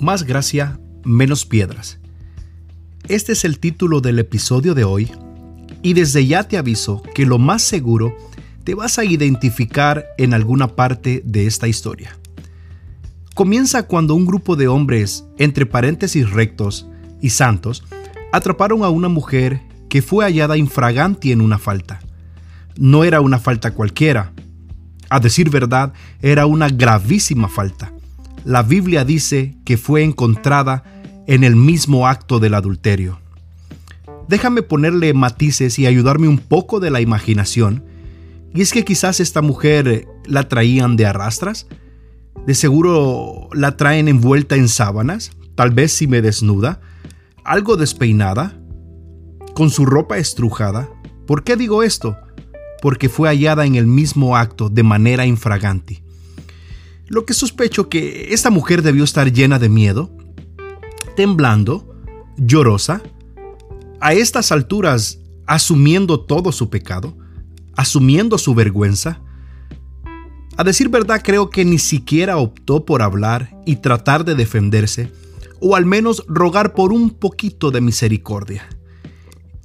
Más gracia, menos piedras. Este es el título del episodio de hoy y desde ya te aviso que lo más seguro te vas a identificar en alguna parte de esta historia. Comienza cuando un grupo de hombres, entre paréntesis rectos y santos, atraparon a una mujer que fue hallada infraganti en una falta. No era una falta cualquiera. A decir verdad, era una gravísima falta la Biblia dice que fue encontrada en el mismo acto del adulterio. Déjame ponerle matices y ayudarme un poco de la imaginación. Y es que quizás esta mujer la traían de arrastras. De seguro la traen envuelta en sábanas, tal vez si me desnuda, algo despeinada, con su ropa estrujada. ¿Por qué digo esto? Porque fue hallada en el mismo acto de manera infragante. Lo que sospecho que esta mujer debió estar llena de miedo, temblando, llorosa, a estas alturas asumiendo todo su pecado, asumiendo su vergüenza. A decir verdad creo que ni siquiera optó por hablar y tratar de defenderse, o al menos rogar por un poquito de misericordia.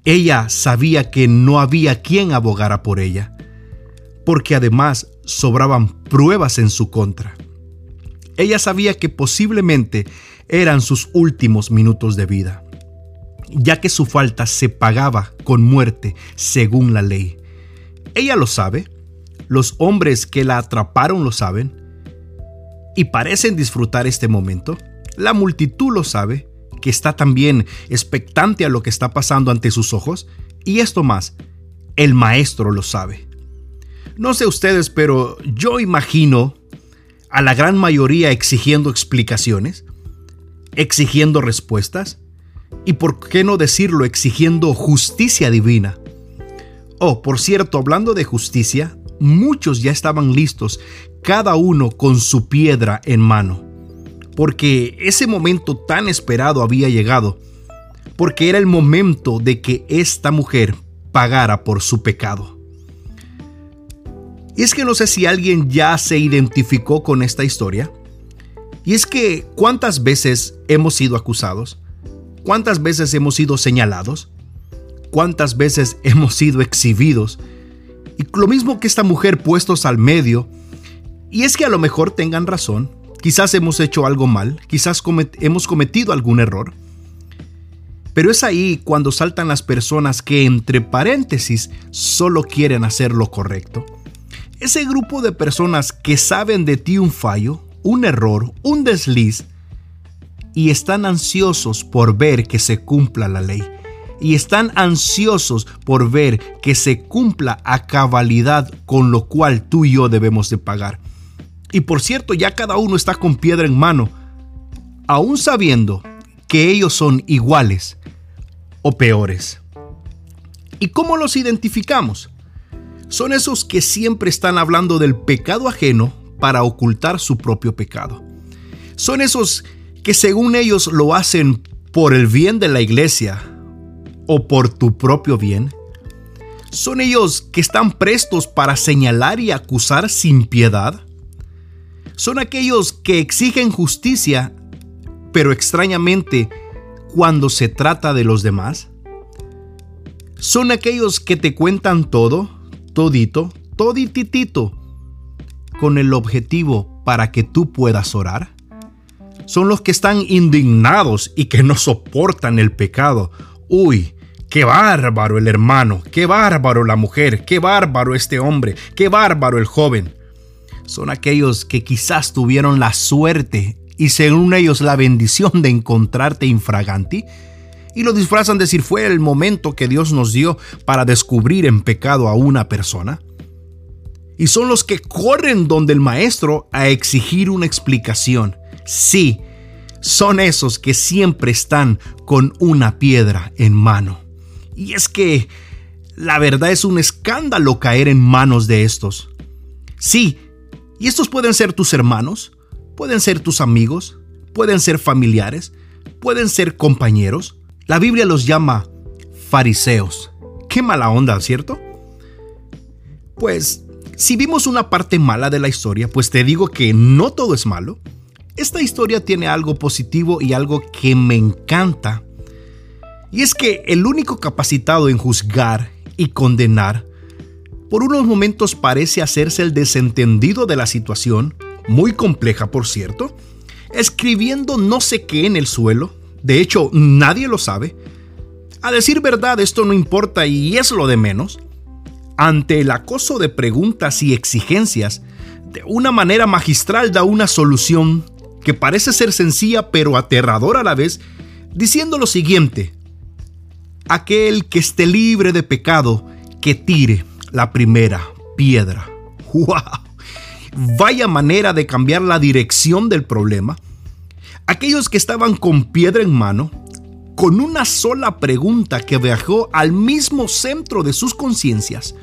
Ella sabía que no había quien abogara por ella porque además sobraban pruebas en su contra. Ella sabía que posiblemente eran sus últimos minutos de vida, ya que su falta se pagaba con muerte según la ley. Ella lo sabe, los hombres que la atraparon lo saben, y parecen disfrutar este momento. La multitud lo sabe, que está también expectante a lo que está pasando ante sus ojos, y esto más, el maestro lo sabe. No sé ustedes, pero yo imagino a la gran mayoría exigiendo explicaciones, exigiendo respuestas y, por qué no decirlo, exigiendo justicia divina. Oh, por cierto, hablando de justicia, muchos ya estaban listos, cada uno con su piedra en mano, porque ese momento tan esperado había llegado, porque era el momento de que esta mujer pagara por su pecado. Y es que no sé si alguien ya se identificó con esta historia. Y es que cuántas veces hemos sido acusados, cuántas veces hemos sido señalados, cuántas veces hemos sido exhibidos. Y lo mismo que esta mujer puestos al medio. Y es que a lo mejor tengan razón, quizás hemos hecho algo mal, quizás hemos cometido algún error. Pero es ahí cuando saltan las personas que entre paréntesis solo quieren hacer lo correcto ese grupo de personas que saben de ti un fallo, un error, un desliz, y están ansiosos por ver que se cumpla la ley. Y están ansiosos por ver que se cumpla a cabalidad con lo cual tú y yo debemos de pagar. Y por cierto, ya cada uno está con piedra en mano, aún sabiendo que ellos son iguales o peores. ¿Y cómo los identificamos? Son esos que siempre están hablando del pecado ajeno para ocultar su propio pecado. Son esos que según ellos lo hacen por el bien de la iglesia o por tu propio bien. Son ellos que están prestos para señalar y acusar sin piedad. Son aquellos que exigen justicia, pero extrañamente cuando se trata de los demás. Son aquellos que te cuentan todo, todito, todititito, con el objetivo para que tú puedas orar? Son los que están indignados y que no soportan el pecado. Uy, qué bárbaro el hermano, qué bárbaro la mujer, qué bárbaro este hombre, qué bárbaro el joven. Son aquellos que quizás tuvieron la suerte y según ellos la bendición de encontrarte infraganti y lo disfrazan de decir fue el momento que Dios nos dio para descubrir en pecado a una persona. Y son los que corren donde el maestro a exigir una explicación. Sí, son esos que siempre están con una piedra en mano. Y es que la verdad es un escándalo caer en manos de estos. Sí, y estos pueden ser tus hermanos, pueden ser tus amigos, pueden ser familiares, pueden ser compañeros, la Biblia los llama fariseos. Qué mala onda, ¿cierto? Pues, si vimos una parte mala de la historia, pues te digo que no todo es malo. esta historia tiene algo positivo y algo que me encanta. Y es que el único capacitado en juzgar y condenar, por unos momentos parece hacerse el desentendido de la situación, muy compleja por cierto, escribiendo no sé qué en el suelo, de hecho nadie lo sabe. A decir verdad esto no importa y es lo de menos. Ante el acoso de preguntas y exigencias, de una manera magistral da una solución que parece ser sencilla pero aterradora a la vez, diciendo lo siguiente, aquel que esté libre de pecado, que tire la primera piedra. ¡Wow! Vaya manera de cambiar la dirección del problema. Aquellos que estaban con piedra en mano, con una sola pregunta que viajó al mismo centro de sus conciencias,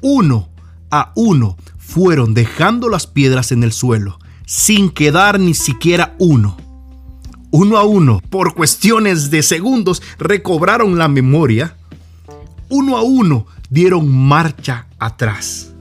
uno a uno fueron dejando las piedras en el suelo, sin quedar ni siquiera uno. Uno a uno, por cuestiones de segundos, recobraron la memoria. Uno a uno dieron marcha atrás.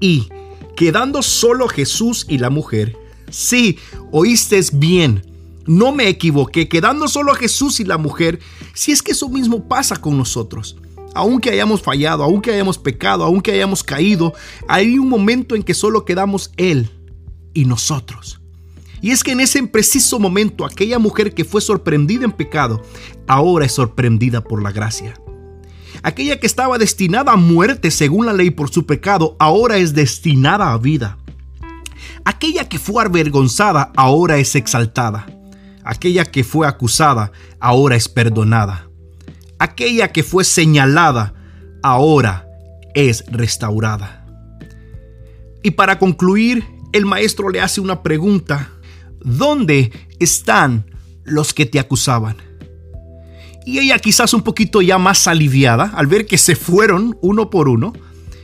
Y, quedando solo Jesús y la mujer, sí, oíste bien, no me equivoqué, quedando solo Jesús y la mujer, si es que eso mismo pasa con nosotros. Aunque hayamos fallado, aunque hayamos pecado, aunque hayamos caído, hay un momento en que solo quedamos Él y nosotros. Y es que en ese preciso momento aquella mujer que fue sorprendida en pecado, ahora es sorprendida por la gracia. Aquella que estaba destinada a muerte según la ley por su pecado, ahora es destinada a vida. Aquella que fue avergonzada, ahora es exaltada. Aquella que fue acusada, ahora es perdonada. Aquella que fue señalada, ahora es restaurada. Y para concluir, el maestro le hace una pregunta. ¿Dónde están los que te acusaban? Y ella quizás un poquito ya más aliviada al ver que se fueron uno por uno,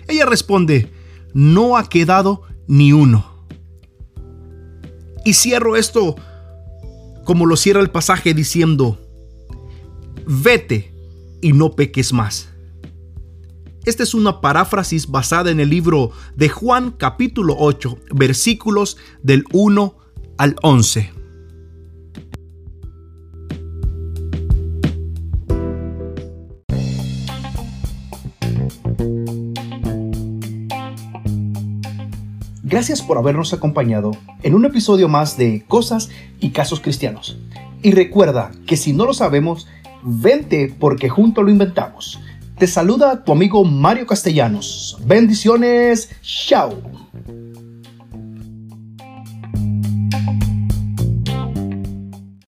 ella responde, no ha quedado ni uno. Y cierro esto como lo cierra el pasaje diciendo, vete y no peques más. Esta es una paráfrasis basada en el libro de Juan capítulo 8, versículos del 1 al 11. Gracias por habernos acompañado en un episodio más de Cosas y Casos Cristianos. Y recuerda que si no lo sabemos, vente porque junto lo inventamos. Te saluda tu amigo Mario Castellanos. Bendiciones. Chao.